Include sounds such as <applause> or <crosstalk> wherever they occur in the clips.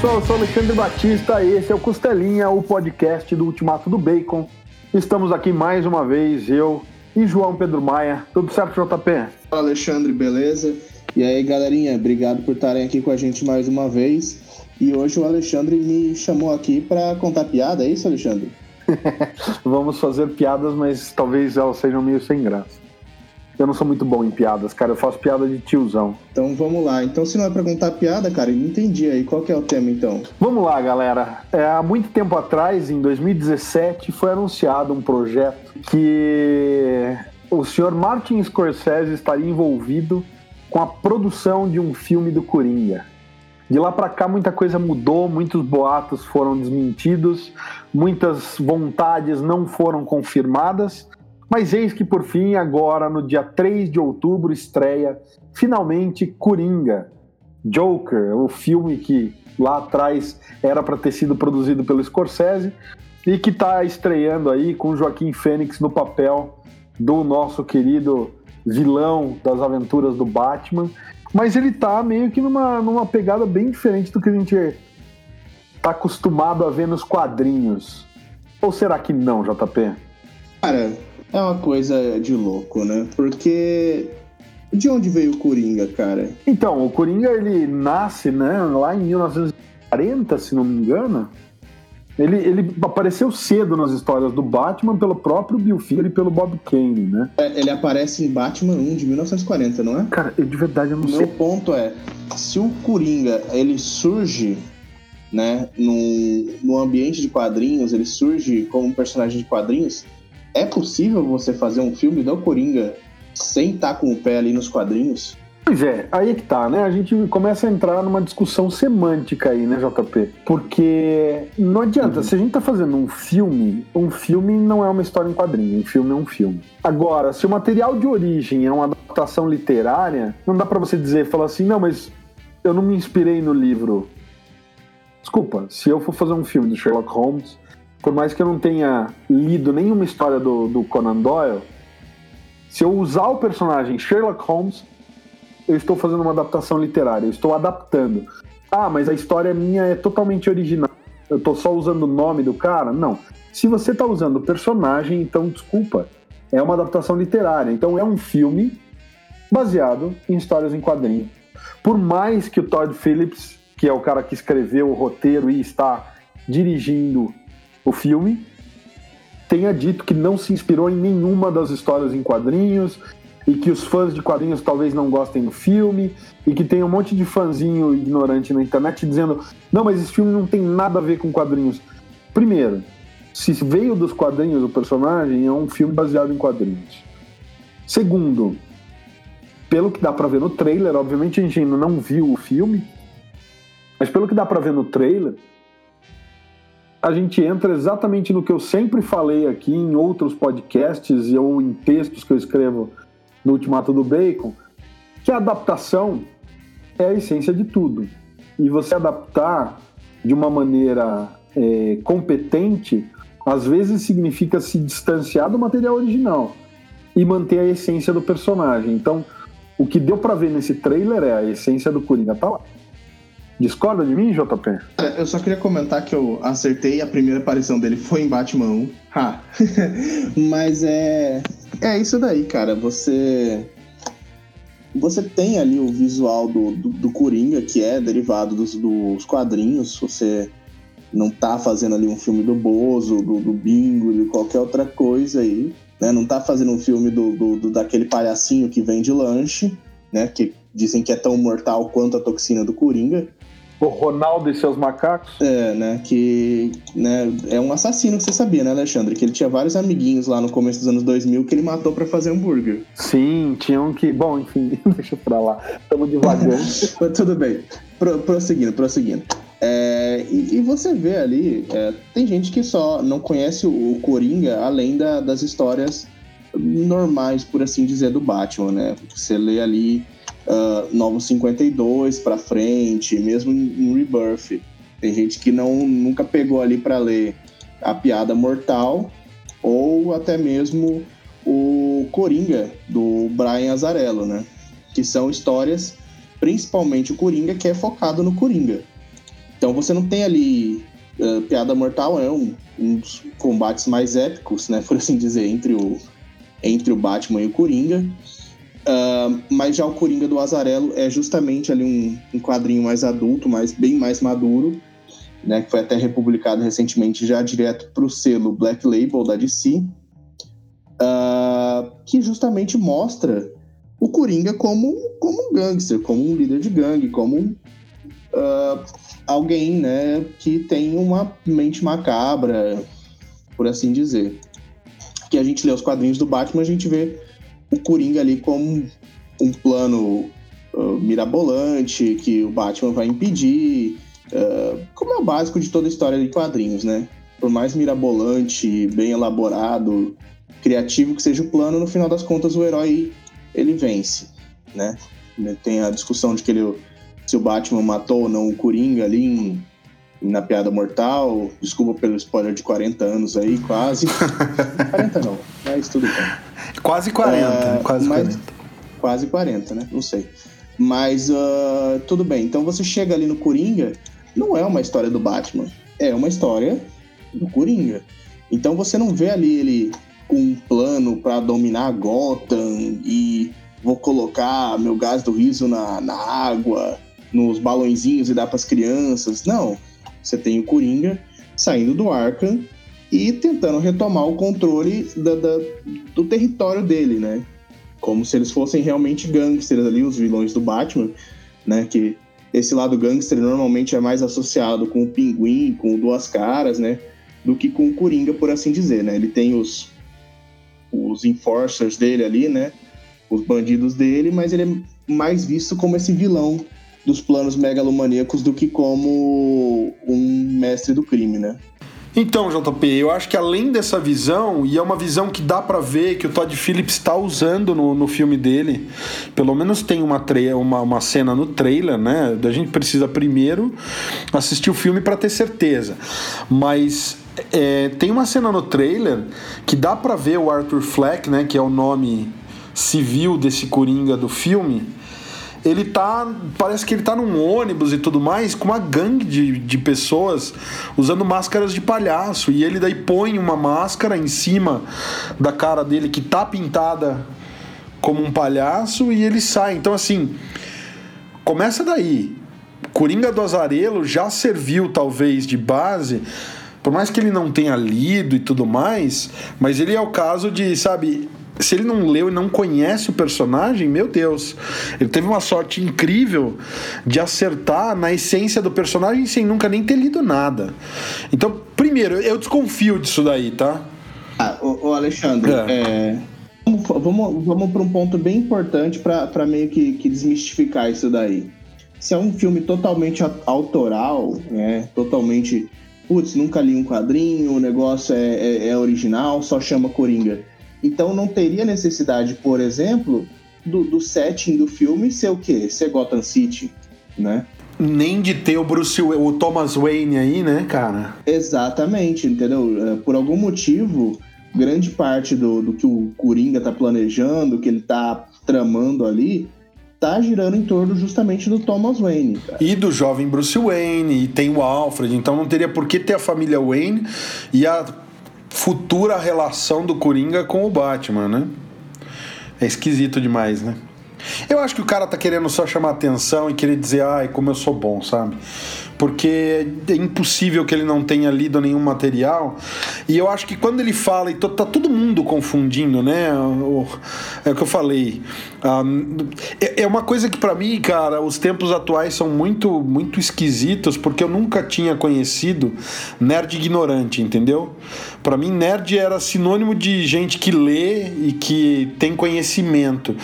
pessoal, eu sou Alexandre Batista, esse é o Costelinha, o podcast do Ultimato do Bacon. Estamos aqui mais uma vez, eu e João Pedro Maia. Tudo certo, JP? Fala, Alexandre, beleza? E aí, galerinha, obrigado por estarem aqui com a gente mais uma vez. E hoje o Alexandre me chamou aqui para contar piada, é isso, Alexandre? <laughs> Vamos fazer piadas, mas talvez elas sejam meio sem graça. Eu não sou muito bom em piadas, cara. Eu faço piada de tiozão. Então vamos lá. Então, se não é pra contar piada, cara, eu não entendi aí. Qual que é o tema, então? Vamos lá, galera. É, há muito tempo atrás, em 2017, foi anunciado um projeto que o senhor Martin Scorsese estaria envolvido com a produção de um filme do Coringa. De lá para cá muita coisa mudou, muitos boatos foram desmentidos, muitas vontades não foram confirmadas, mas eis que por fim, agora no dia 3 de outubro, estreia finalmente Coringa, Joker, o filme que lá atrás era para ter sido produzido pelo Scorsese e que está estreando aí com Joaquim Fênix no papel do nosso querido vilão das aventuras do Batman. Mas ele tá meio que numa, numa pegada bem diferente do que a gente tá acostumado a ver nos quadrinhos. Ou será que não, JP? Cara, é uma coisa de louco, né? Porque de onde veio o Coringa, cara? Então, o Coringa ele nasce, né, lá em 1940, se não me engano. Ele, ele apareceu cedo nas histórias do Batman pelo próprio Bill Finger e pelo Bob Kane, né? É, ele aparece em Batman 1 de 1940, não é? Cara, eu, de verdade eu não o sei. Meu ponto é, se o Coringa ele surge, né, no, no ambiente de quadrinhos, ele surge como um personagem de quadrinhos, é possível você fazer um filme do Coringa sem estar com o pé ali nos quadrinhos? Pois é, aí é que tá, né? A gente começa a entrar numa discussão semântica aí, né, JP? Porque não adianta, uhum. se a gente tá fazendo um filme, um filme não é uma história em quadrinho, um filme é um filme. Agora, se o material de origem é uma adaptação literária, não dá para você dizer, falar assim, não, mas eu não me inspirei no livro. Desculpa, se eu for fazer um filme do Sherlock Holmes, por mais que eu não tenha lido nenhuma história do, do Conan Doyle, se eu usar o personagem Sherlock Holmes, eu estou fazendo uma adaptação literária, eu estou adaptando. Ah, mas a história minha é totalmente original. Eu estou só usando o nome do cara? Não. Se você está usando o personagem, então desculpa, é uma adaptação literária. Então é um filme baseado em histórias em quadrinhos. Por mais que o Todd Phillips, que é o cara que escreveu o roteiro e está dirigindo o filme, tenha dito que não se inspirou em nenhuma das histórias em quadrinhos, e que os fãs de quadrinhos talvez não gostem do filme e que tem um monte de fãzinho ignorante na internet dizendo não, mas esse filme não tem nada a ver com quadrinhos. Primeiro, se veio dos quadrinhos o personagem, é um filme baseado em quadrinhos. Segundo, pelo que dá para ver no trailer, obviamente a gente ainda não viu o filme, mas pelo que dá para ver no trailer, a gente entra exatamente no que eu sempre falei aqui em outros podcasts ou em textos que eu escrevo no Ultimato do Bacon, que a adaptação é a essência de tudo. E você adaptar de uma maneira é, competente, às vezes significa se distanciar do material original e manter a essência do personagem. Então, o que deu para ver nesse trailer é a essência do Coringa tá lá. Discorda de mim, JP? Eu só queria comentar que eu acertei, a primeira aparição dele foi em Batman 1. Ha. <laughs> Mas é. É isso daí, cara. Você. Você tem ali o visual do, do, do Coringa, que é derivado dos, dos, quadrinhos. Você não tá fazendo ali um filme do Bozo, do, do Bingo, de qualquer outra coisa aí. Né? Não tá fazendo um filme do, do, do, daquele palhacinho que vende lanche, né? Que dizem que é tão mortal quanto a toxina do Coringa o Ronaldo e seus macacos. É, né? Que né, é um assassino que você sabia, né, Alexandre? Que ele tinha vários amiguinhos lá no começo dos anos 2000 que ele matou para fazer hambúrguer. Sim, tinham que. Bom, enfim, <laughs> deixa pra lá. Estamos devagando. <laughs> Mas tudo bem. Pro, prosseguindo, prosseguindo. É, e, e, você vê ali, é, tem gente que só não conhece o, o Coringa além da, das histórias normais, por assim dizer, do Batman, né? Você lê ali uh, Novo 52 para frente, mesmo em Rebirth. Tem gente que não nunca pegou ali para ler a Piada Mortal ou até mesmo o Coringa do Brian Azarello, né? Que são histórias, principalmente o Coringa, que é focado no Coringa. Então você não tem ali. Uh, Piada Mortal é um, um dos combates mais épicos, né? <laughs> Por assim dizer, entre o, entre o Batman e o Coringa. Uh, mas já o Coringa do Azarelo é justamente ali um, um quadrinho mais adulto, mais, bem mais maduro, né? Que foi até republicado recentemente já direto para o selo Black Label da DC. Uh, que justamente mostra o Coringa como, como um gangster, como um líder de gangue, como uh, alguém né, que tem uma mente macabra, por assim dizer. Que a gente lê os quadrinhos do Batman, a gente vê o Coringa ali como um plano uh, mirabolante que o Batman vai impedir, uh, como é o básico de toda a história de quadrinhos, né? Por mais mirabolante, bem elaborado, criativo que seja o plano, no final das contas o herói ele vence, né? Tem a discussão de que ele, se o Batman matou ou não o Coringa ali em, na Piada Mortal. Desculpa pelo spoiler de 40 anos aí, quase. <laughs> 40 não, mas tudo bem. Quase 40, uh, quase mas, 40. Quase 40, né? Não sei. Mas uh, tudo bem. Então você chega ali no Coringa, não é uma história do Batman, é uma história do Coringa. Então você não vê ali ele com um plano para dominar Gotham e vou colocar meu gás do riso na, na água, nos balãozinhos e dar para as crianças. Não. Você tem o Coringa saindo do Arkham e tentando retomar o controle da, da, do território dele, né? Como se eles fossem realmente gangsters ali, os vilões do Batman, né? Que esse lado gangster normalmente é mais associado com o Pinguim, com o Duas Caras, né? Do que com o Coringa, por assim dizer, né? Ele tem os, os enforcers dele ali, né? Os bandidos dele, mas ele é mais visto como esse vilão dos planos megalomaníacos do que como um mestre do crime, né? Então, JP, eu acho que além dessa visão, e é uma visão que dá para ver que o Todd Phillips está usando no, no filme dele, pelo menos tem uma, uma, uma cena no trailer, né? A gente precisa primeiro assistir o filme para ter certeza. Mas é, tem uma cena no trailer que dá para ver o Arthur Fleck, né, que é o nome civil desse Coringa do filme. Ele tá. Parece que ele tá num ônibus e tudo mais, com uma gangue de, de pessoas usando máscaras de palhaço. E ele daí põe uma máscara em cima da cara dele que tá pintada como um palhaço e ele sai. Então, assim, começa daí. Coringa do Azarelo já serviu, talvez, de base por mais que ele não tenha lido e tudo mais, mas ele é o caso de, sabe, se ele não leu e não conhece o personagem, meu Deus, ele teve uma sorte incrível de acertar na essência do personagem sem nunca nem ter lido nada. Então, primeiro, eu desconfio disso daí, tá? Ah, o, Alexandre, é. É, vamos, vamos para um ponto bem importante para meio que, que desmistificar isso daí. Se é um filme totalmente autoral, né, totalmente putz, nunca li um quadrinho, o negócio é, é, é original, só chama Coringa. Então não teria necessidade, por exemplo, do, do setting do filme ser o quê? Ser Gotham City, né? Nem de ter o Bruce, o Thomas Wayne aí, né, cara? Exatamente, entendeu? É, por algum motivo, grande parte do, do que o Coringa tá planejando, que ele tá tramando ali, tá girando em torno justamente do Thomas Wayne. Cara. E do jovem Bruce Wayne, e tem o Alfred, então não teria por que ter a família Wayne e a futura relação do Coringa com o Batman, né? É esquisito demais, né? Eu acho que o cara tá querendo só chamar atenção e querer dizer, ai, como eu sou bom, sabe? Porque é impossível que ele não tenha lido nenhum material. E eu acho que quando ele fala, e tá todo mundo confundindo, né? É o que eu falei. É, é uma coisa que para mim, cara, os tempos atuais são muito, muito esquisitos, porque eu nunca tinha conhecido nerd ignorante, entendeu? Para mim, nerd era sinônimo de gente que lê e que tem conhecimento.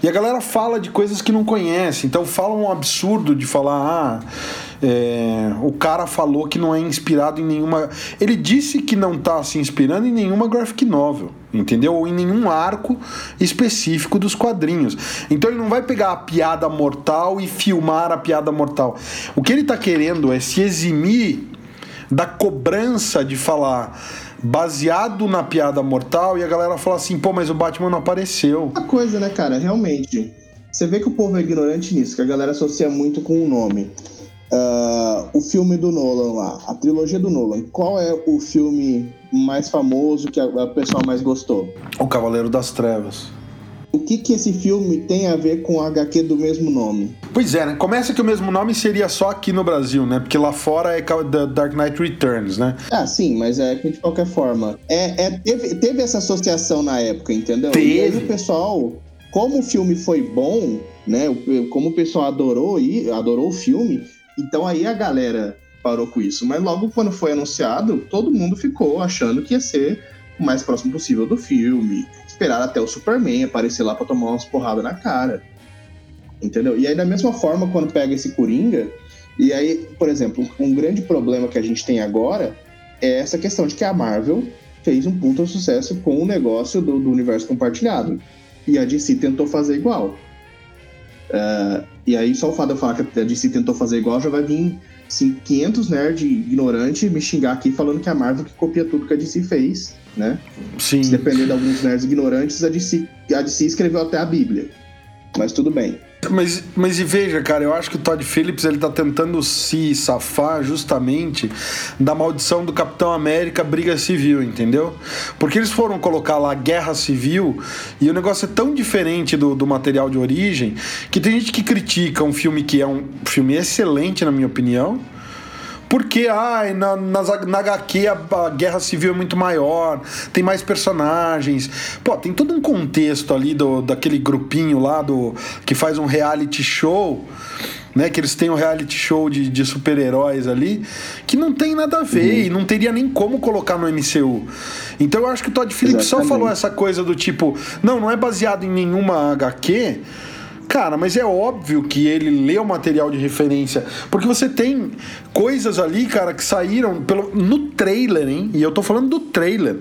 E a galera fala de coisas que não conhece, então fala um absurdo de falar, ah é, o cara falou que não é inspirado em nenhuma. Ele disse que não está se inspirando em nenhuma graphic novel, entendeu? Ou em nenhum arco específico dos quadrinhos. Então ele não vai pegar a piada mortal e filmar a piada mortal. O que ele está querendo é se eximir da cobrança de falar baseado na piada mortal e a galera fala assim, pô, mas o Batman não apareceu. Uma coisa, né, cara? Realmente. Você vê que o povo é ignorante nisso, que a galera associa muito com o nome. Uh, o filme do Nolan lá, a trilogia do Nolan, qual é o filme mais famoso que a, a pessoa mais gostou? O Cavaleiro das Trevas. O que, que esse filme tem a ver com a HQ do mesmo nome? Pois é, né? Começa que o mesmo nome seria só aqui no Brasil, né? Porque lá fora é The Dark Knight Returns, né? Ah, sim, mas é que de qualquer forma. É, é teve, teve essa associação na época, entendeu? Teve. E aí o pessoal, como o filme foi bom, né? Como o pessoal adorou e adorou o filme, então aí a galera parou com isso. Mas logo quando foi anunciado, todo mundo ficou achando que ia ser o mais próximo possível do filme. Esperar até o Superman aparecer lá pra tomar umas porradas na cara. Entendeu? E aí, da mesma forma, quando pega esse Coringa, e aí, por exemplo, um grande problema que a gente tem agora é essa questão de que a Marvel fez um puta sucesso com o negócio do, do universo compartilhado. E a DC tentou fazer igual. Uh, e aí, só o fato de eu falar que a DC tentou fazer igual, já vai vir assim, 500 nerds ignorantes me xingar aqui falando que a Marvel que copia tudo que a DC fez, né? Sim. Se depender de alguns nerds ignorantes, a DC, a DC escreveu até a Bíblia. Mas tudo bem. Mas, mas e veja, cara, eu acho que o Todd Phillips ele tá tentando se safar justamente da maldição do Capitão América Briga Civil, entendeu? Porque eles foram colocar lá Guerra Civil e o negócio é tão diferente do, do material de origem que tem gente que critica um filme que é um filme excelente, na minha opinião porque ai, na, na, na HQ a, a, guerra civil é muito maior, tem mais personagens. Pô, tem todo um contexto ali do, daquele grupinho lá do que faz um reality show. Né, que eles têm um reality show de, de super-heróis ali, que não tem nada a ver uhum. e não teria nem como colocar no MCU. Então eu acho que o Todd Phillips Exatamente. só falou essa coisa do tipo, não, não é baseado em nenhuma HQ, Cara, mas é óbvio que ele lê o material de referência, porque você tem coisas ali, cara, que saíram pelo, no trailer, hein? E eu tô falando do trailer.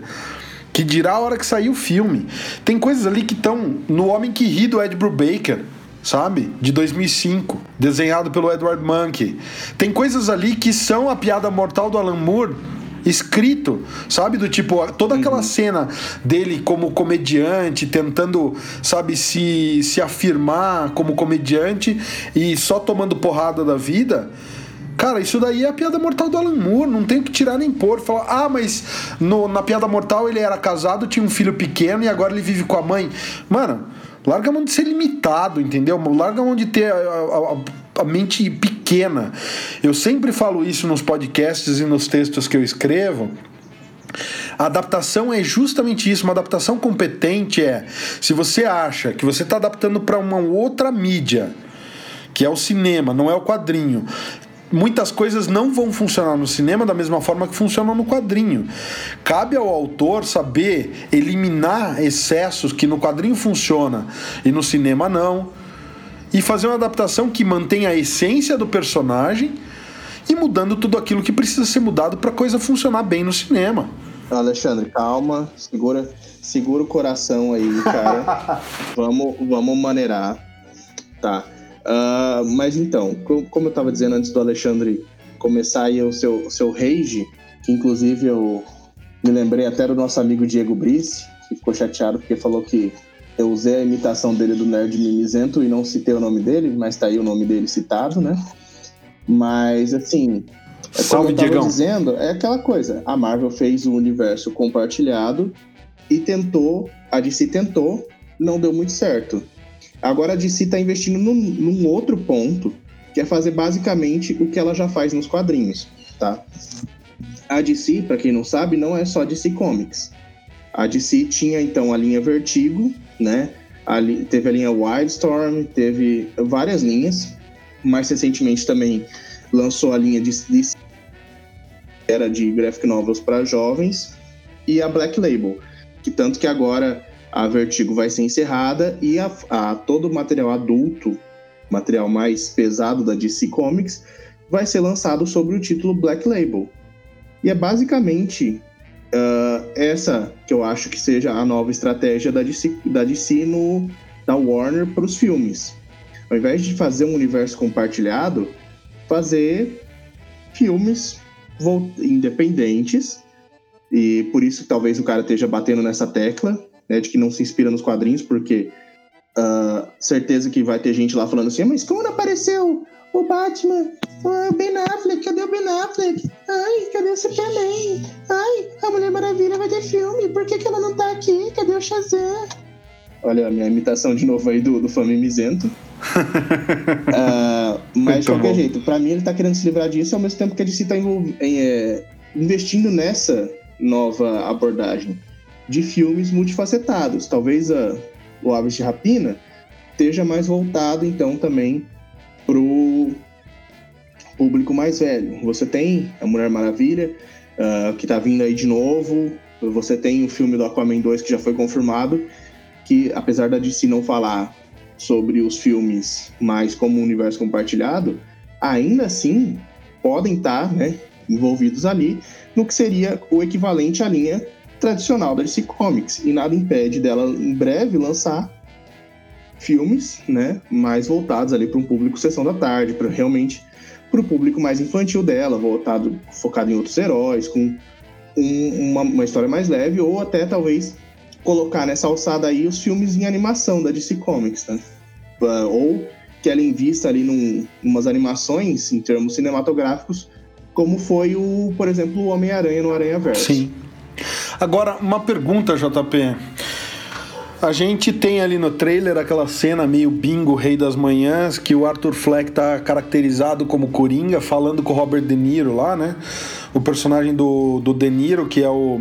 Que dirá a hora que sair o filme. Tem coisas ali que estão no Homem que Ri do Ed Brubaker sabe? De 2005, desenhado pelo Edward Munch. Tem coisas ali que são a piada mortal do Alan Moore escrito, sabe? Do tipo, toda aquela uhum. cena dele como comediante, tentando, sabe, se, se afirmar como comediante e só tomando porrada da vida. Cara, isso daí é a piada mortal do Alan Moore, não tem o que tirar nem pôr. Falar, ah, mas no, na piada mortal ele era casado, tinha um filho pequeno e agora ele vive com a mãe. Mano, larga a mão de ser limitado, entendeu? Larga a mão de ter a, a, a mente pequena. Eu sempre falo isso nos podcasts e nos textos que eu escrevo. A adaptação é justamente isso. Uma adaptação competente é se você acha que você está adaptando para uma outra mídia, que é o cinema, não é o quadrinho. Muitas coisas não vão funcionar no cinema da mesma forma que funcionam no quadrinho. Cabe ao autor saber eliminar excessos que no quadrinho funciona e no cinema não e fazer uma adaptação que mantenha a essência do personagem e mudando tudo aquilo que precisa ser mudado para a coisa funcionar bem no cinema. Alexandre, calma, segura, segura o coração aí, cara. <laughs> vamos, vamos maneirar, tá? Uh, mas então, como eu estava dizendo antes do Alexandre começar aí o seu, seu rage, que inclusive eu me lembrei até do nosso amigo Diego Brice, que ficou chateado porque falou que eu usei a imitação dele do Nerd Mimizento e não citei o nome dele, mas tá aí o nome dele citado, né? Mas, assim, é Salve, como eu tava dizendo, é aquela coisa. A Marvel fez o universo compartilhado e tentou, a DC tentou, não deu muito certo. Agora a DC tá investindo num, num outro ponto, que é fazer basicamente o que ela já faz nos quadrinhos, tá? A DC, para quem não sabe, não é só DC Comics. A DC tinha então a linha Vertigo, né? Ali, teve a linha Wildstorm, teve várias linhas. Mais recentemente também lançou a linha de, de era de graphic novels para jovens e a Black Label, que tanto que agora a Vertigo vai ser encerrada e a, a todo o material adulto, material mais pesado da DC Comics, vai ser lançado sob o título Black Label. E é basicamente uh, essa que eu acho que seja a nova estratégia da DC, da DC no, da Warner para os filmes. Ao invés de fazer um universo compartilhado, fazer filmes independentes. E por isso talvez o cara esteja batendo nessa tecla, né, de que não se inspira nos quadrinhos, porque uh, certeza que vai ter gente lá falando assim, mas quando apareceu o Batman, o Ben Affleck, cadê o Ben Affleck? Ai, cadê o Superman? Ai, a Mulher Maravilha vai ter filme, por que, que ela não tá aqui? Cadê o Shazam? Olha a minha imitação de novo aí do, do Fã Mimizento. uh, <laughs> mas de qualquer bom. jeito, pra mim ele tá querendo se livrar disso ao mesmo tempo que a DC tá em, é, investindo nessa nova abordagem de filmes multifacetados. Talvez a, o Aves de Rapina esteja mais voltado então também pro público mais velho. Você tem a Mulher Maravilha, uh, que tá vindo aí de novo. Você tem o filme do Aquaman 2 que já foi confirmado, que apesar da DC não falar sobre os filmes mais como universo compartilhado, ainda assim podem estar tá, né, envolvidos ali no que seria o equivalente à linha tradicional da DC Comics. E nada impede dela em breve lançar filmes, né, mais voltados ali para um público sessão da tarde, para realmente para o público mais infantil dela, voltado focado em outros heróis, com um, uma, uma história mais leve, ou até talvez colocar nessa alçada aí os filmes em animação da DC Comics, né? Ou que ela invista ali num, umas animações em termos cinematográficos, como foi o, por exemplo, o Homem-Aranha no Aranha Verso. Sim. Agora, uma pergunta, JP. A gente tem ali no trailer aquela cena meio bingo Rei das Manhãs, que o Arthur Fleck tá caracterizado como Coringa, falando com o Robert De Niro lá, né? O personagem do, do De Niro, que é o.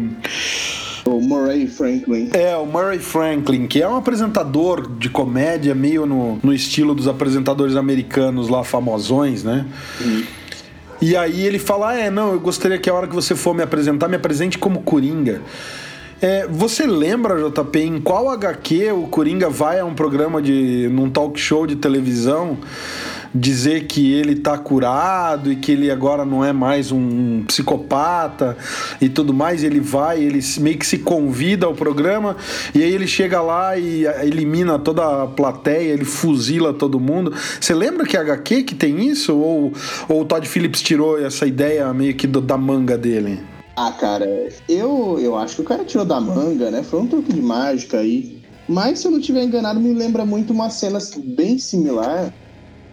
O Murray Franklin. É, o Murray Franklin, que é um apresentador de comédia, meio no, no estilo dos apresentadores americanos lá, famosões, né? Uhum. E aí ele fala: ah, é, não, eu gostaria que a hora que você for me apresentar, me apresente como Coringa. É, você lembra, JP, em qual HQ o Coringa vai a um programa de. num talk show de televisão dizer que ele tá curado e que ele agora não é mais um psicopata e tudo mais, ele vai, ele meio que se convida ao programa e aí ele chega lá e elimina toda a plateia, ele fuzila todo mundo. Você lembra que HQ que tem isso? Ou, ou o Todd Phillips tirou essa ideia meio que do, da manga dele? Ah, cara, eu, eu acho que o cara tirou da manga, né? Foi um truque de mágica aí. Mas se eu não tiver enganado, me lembra muito uma cena bem similar,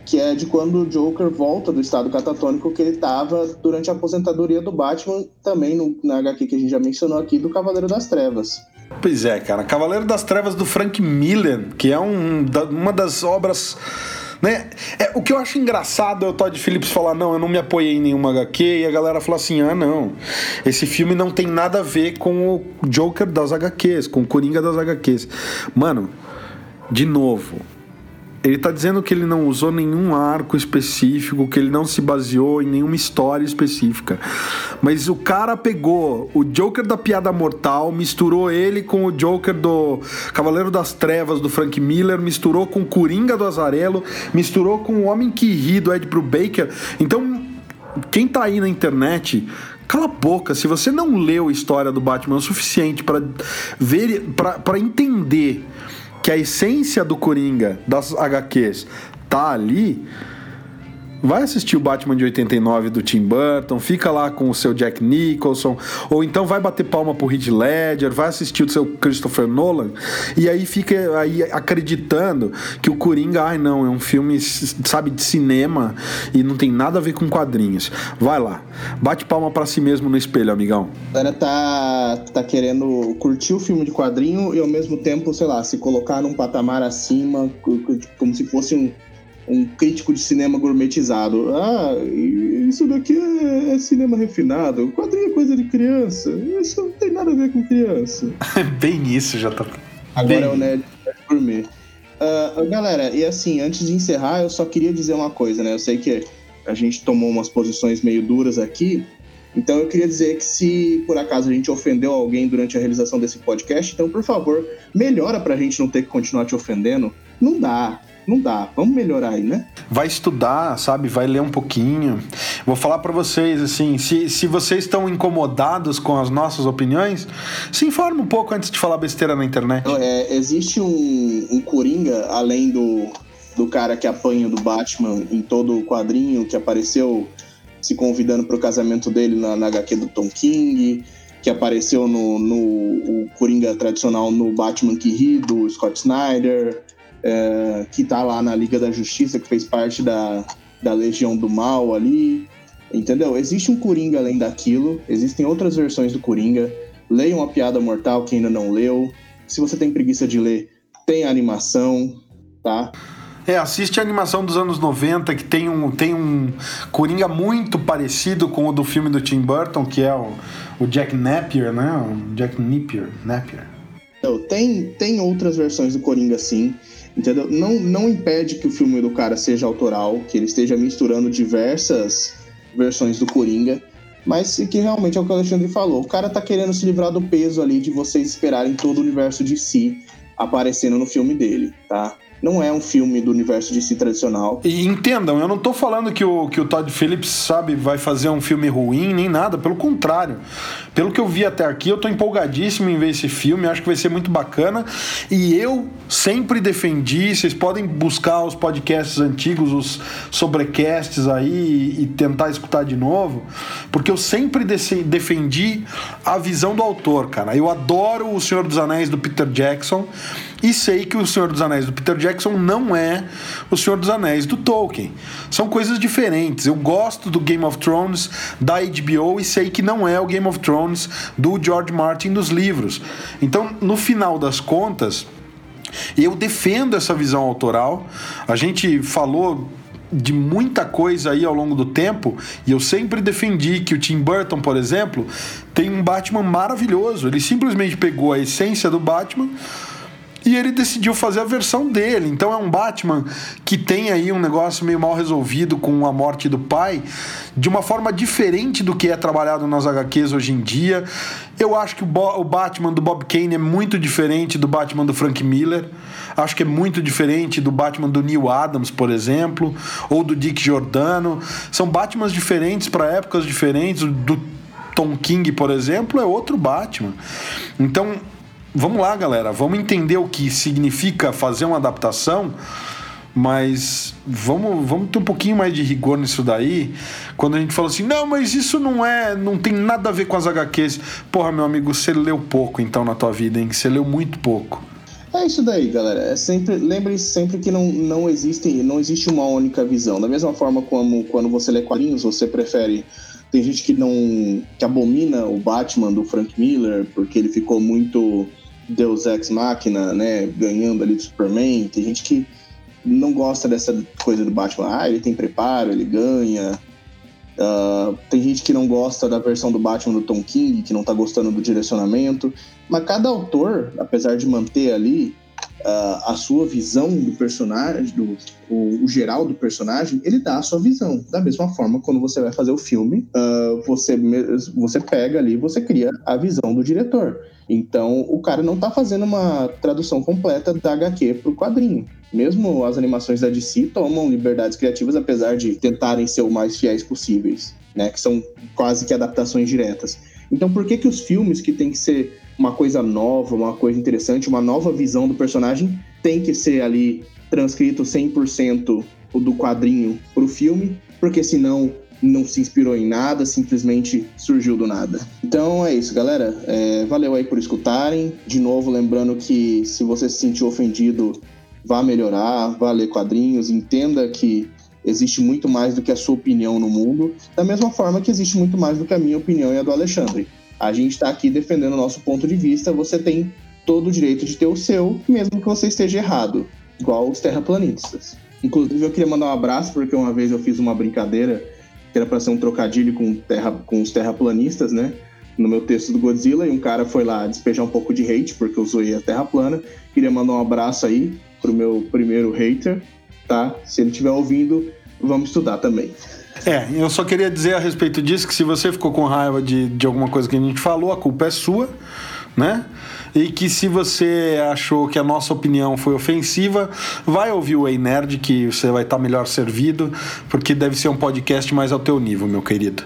que é de quando o Joker volta do estado catatônico que ele estava durante a aposentadoria do Batman, também no, na HQ que a gente já mencionou aqui, do Cavaleiro das Trevas. Pois é, cara. Cavaleiro das Trevas do Frank Miller, que é um, uma das obras né? É, o que eu acho engraçado é o Todd Phillips falar: não, eu não me apoiei em nenhuma HQ, e a galera fala assim: ah, não, esse filme não tem nada a ver com o Joker das HQs, com o Coringa das HQs. Mano, de novo, ele está dizendo que ele não usou nenhum arco específico, que ele não se baseou em nenhuma história específica. Mas o cara pegou o Joker da Piada Mortal, misturou ele com o Joker do Cavaleiro das Trevas do Frank Miller, misturou com o Coringa do Azarelo, misturou com o Homem que Ri do Ed Brubaker. Então, quem tá aí na internet Cala a boca, se você não leu a história do Batman o suficiente para ver para entender que a essência do Coringa das HQs tá ali, Vai assistir o Batman de 89 do Tim Burton, fica lá com o seu Jack Nicholson, ou então vai bater palma pro Heath Ledger, vai assistir o seu Christopher Nolan, e aí fica aí acreditando que o Coringa, ai não, é um filme, sabe, de cinema e não tem nada a ver com quadrinhos. Vai lá, bate palma para si mesmo no espelho, amigão. A galera tá, tá querendo curtir o filme de quadrinho e ao mesmo tempo, sei lá, se colocar num patamar acima, como se fosse um um crítico de cinema gourmetizado. Ah, isso daqui é, é cinema refinado. O quadrinho é coisa de criança. Isso não tem nada a ver com criança. <laughs> Bem isso, já tá. Agora Bem... é o Nerd Gourmet. Uh, galera, e assim, antes de encerrar, eu só queria dizer uma coisa, né? Eu sei que a gente tomou umas posições meio duras aqui, então eu queria dizer que se por acaso a gente ofendeu alguém durante a realização desse podcast, então por favor, melhora pra gente não ter que continuar te ofendendo. Não dá não dá. Vamos melhorar aí, né? Vai estudar, sabe? Vai ler um pouquinho. Vou falar para vocês, assim, se, se vocês estão incomodados com as nossas opiniões, se informe um pouco antes de falar besteira na internet. É, existe um, um Coringa, além do, do cara que apanha do Batman em todo o quadrinho, que apareceu se convidando para o casamento dele na, na HQ do Tom King, que apareceu no, no o Coringa tradicional no Batman que ri, do Scott Snyder, é, que tá lá na Liga da Justiça, que fez parte da, da Legião do Mal ali, entendeu? Existe um Coringa além daquilo, existem outras versões do Coringa. Leiam a Piada Mortal, quem ainda não leu. Se você tem preguiça de ler, tem animação, tá? É, assiste a animação dos anos 90, que tem um, tem um Coringa muito parecido com o do filme do Tim Burton, que é o, o Jack Napier, né? O Jack Napier. Napier. Então, tem, tem outras versões do Coringa, sim. Entendeu? Não, não impede que o filme do cara seja autoral, que ele esteja misturando diversas versões do Coringa, mas que realmente é o que o Alexandre falou. O cara tá querendo se livrar do peso ali de vocês esperarem todo o universo de si aparecendo no filme dele, tá? Não é um filme do universo de si tradicional. E entendam, eu não tô falando que o, que o Todd Phillips, sabe, vai fazer um filme ruim, nem nada, pelo contrário. Pelo que eu vi até aqui, eu tô empolgadíssimo em ver esse filme, acho que vai ser muito bacana. E eu sempre defendi, vocês podem buscar os podcasts antigos, os sobrecasts aí e tentar escutar de novo, porque eu sempre defendi a visão do autor, cara. Eu adoro O Senhor dos Anéis do Peter Jackson e sei que O Senhor dos Anéis do Peter Jackson não é O Senhor dos Anéis do Tolkien. São coisas diferentes. Eu gosto do Game of Thrones da HBO e sei que não é o Game of Thrones do George Martin dos livros. Então, no final das contas, eu defendo essa visão autoral. A gente falou de muita coisa aí ao longo do tempo, e eu sempre defendi que o Tim Burton, por exemplo, tem um Batman maravilhoso. Ele simplesmente pegou a essência do Batman, e ele decidiu fazer a versão dele. Então é um Batman que tem aí um negócio meio mal resolvido com a morte do pai, de uma forma diferente do que é trabalhado nas HQs hoje em dia. Eu acho que o, o Batman do Bob Kane é muito diferente do Batman do Frank Miller. Acho que é muito diferente do Batman do Neil Adams, por exemplo, ou do Dick Giordano. São Batmans diferentes para épocas diferentes. Do Tom King, por exemplo, é outro Batman. Então, vamos lá, galera, vamos entender o que significa fazer uma adaptação, mas vamos, vamos ter um pouquinho mais de rigor nisso daí. Quando a gente fala assim, não, mas isso não é, não tem nada a ver com as HQs. Porra, meu amigo, você leu pouco então na tua vida, hein? Você leu muito pouco. É isso daí, galera. É sempre, lembre-se sempre que não, não, existe, não existe uma única visão. Da mesma forma como quando você lê quadrinhos, você prefere tem gente que não que abomina o Batman do Frank Miller porque ele ficou muito Deus Ex Machina, né, ganhando ali do Superman. Tem gente que não gosta dessa coisa do Batman. Ah, ele tem preparo, ele ganha. Uh, tem gente que não gosta da versão do Batman do Tom King, que não tá gostando do direcionamento. Mas cada autor, apesar de manter ali uh, a sua visão do personagem, do, o, o, geral do personagem, ele dá a sua visão. Da mesma forma, quando você vai fazer o filme, uh, você, você pega ali você cria a visão do diretor. Então, o cara não tá fazendo uma tradução completa da HQ pro quadrinho. Mesmo as animações da DC tomam liberdades criativas, apesar de tentarem ser o mais fiéis possíveis, né? Que são quase que adaptações diretas. Então, por que que os filmes que tem que ser uma coisa nova, uma coisa interessante, uma nova visão do personagem, tem que ser ali transcrito 100% do quadrinho pro filme, porque senão não se inspirou em nada, simplesmente surgiu do nada. Então é isso, galera. É, valeu aí por escutarem. De novo, lembrando que se você se sentiu ofendido, vá melhorar, vá ler quadrinhos, entenda que existe muito mais do que a sua opinião no mundo, da mesma forma que existe muito mais do que a minha opinião e a do Alexandre. A gente está aqui defendendo o nosso ponto de vista, você tem todo o direito de ter o seu, mesmo que você esteja errado, igual os terraplanistas. Inclusive, eu queria mandar um abraço, porque uma vez eu fiz uma brincadeira que era para ser um trocadilho com, terra, com os terraplanistas, né? No meu texto do Godzilla, e um cara foi lá despejar um pouco de hate, porque eu zoei a terra plana. Queria mandar um abraço aí pro meu primeiro hater, tá? Se ele estiver ouvindo, vamos estudar também. É, eu só queria dizer a respeito disso que se você ficou com raiva de, de alguma coisa que a gente falou, a culpa é sua, né? E que se você achou que a nossa opinião foi ofensiva, vai ouvir o Ei Nerd, que você vai estar melhor servido, porque deve ser um podcast mais ao teu nível, meu querido.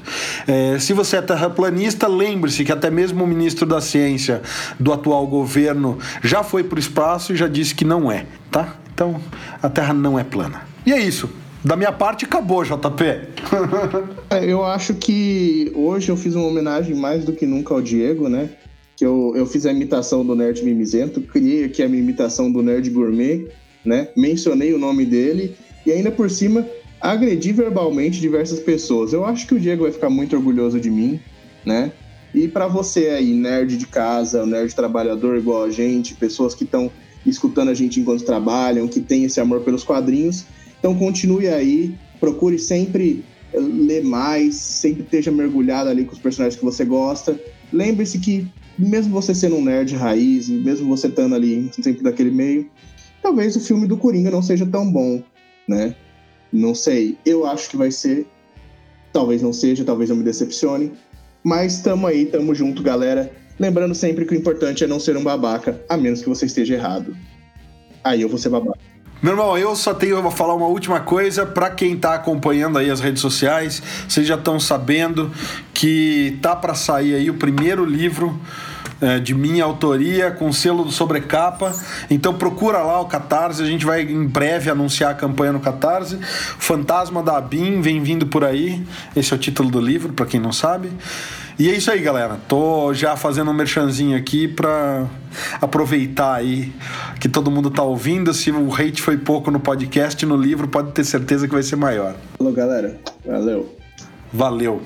É, se você é terraplanista, lembre-se que até mesmo o ministro da Ciência do atual governo já foi para o espaço e já disse que não é, tá? Então, a Terra não é plana. E é isso. Da minha parte, acabou, JP. <laughs> É, eu acho que hoje eu fiz uma homenagem mais do que nunca ao Diego, né? Que eu, eu fiz a imitação do Nerd Mimizento, criei aqui a minha imitação do Nerd Gourmet, né? Mencionei o nome dele e ainda por cima agredi verbalmente diversas pessoas. Eu acho que o Diego vai ficar muito orgulhoso de mim, né? E para você aí, nerd de casa, nerd trabalhador igual a gente, pessoas que estão escutando a gente enquanto trabalham, que tem esse amor pelos quadrinhos, então continue aí, procure sempre eh, ler mais, sempre esteja mergulhado ali com os personagens que você gosta. Lembre-se que mesmo você sendo um nerd raiz, mesmo você estando ali sempre daquele meio, talvez o filme do Coringa não seja tão bom, né? Não sei. Eu acho que vai ser. Talvez não seja, talvez eu me decepcione. Mas tamo aí, tamo junto, galera. Lembrando sempre que o importante é não ser um babaca, a menos que você esteja errado. Aí eu vou ser babaca. Meu irmão, eu só tenho vou falar uma última coisa para quem tá acompanhando aí as redes sociais, vocês já estão sabendo que tá para sair aí o primeiro livro é, de minha autoria, com selo do sobrecapa. Então procura lá o Catarse, a gente vai em breve anunciar a campanha no Catarse. Fantasma da Abin vem vindo por aí. Esse é o título do livro, para quem não sabe. E é isso aí, galera. Tô já fazendo um merchanzinho aqui pra aproveitar aí que todo mundo tá ouvindo. Se o hate foi pouco no podcast, no livro, pode ter certeza que vai ser maior. Falou, galera. Valeu. Valeu.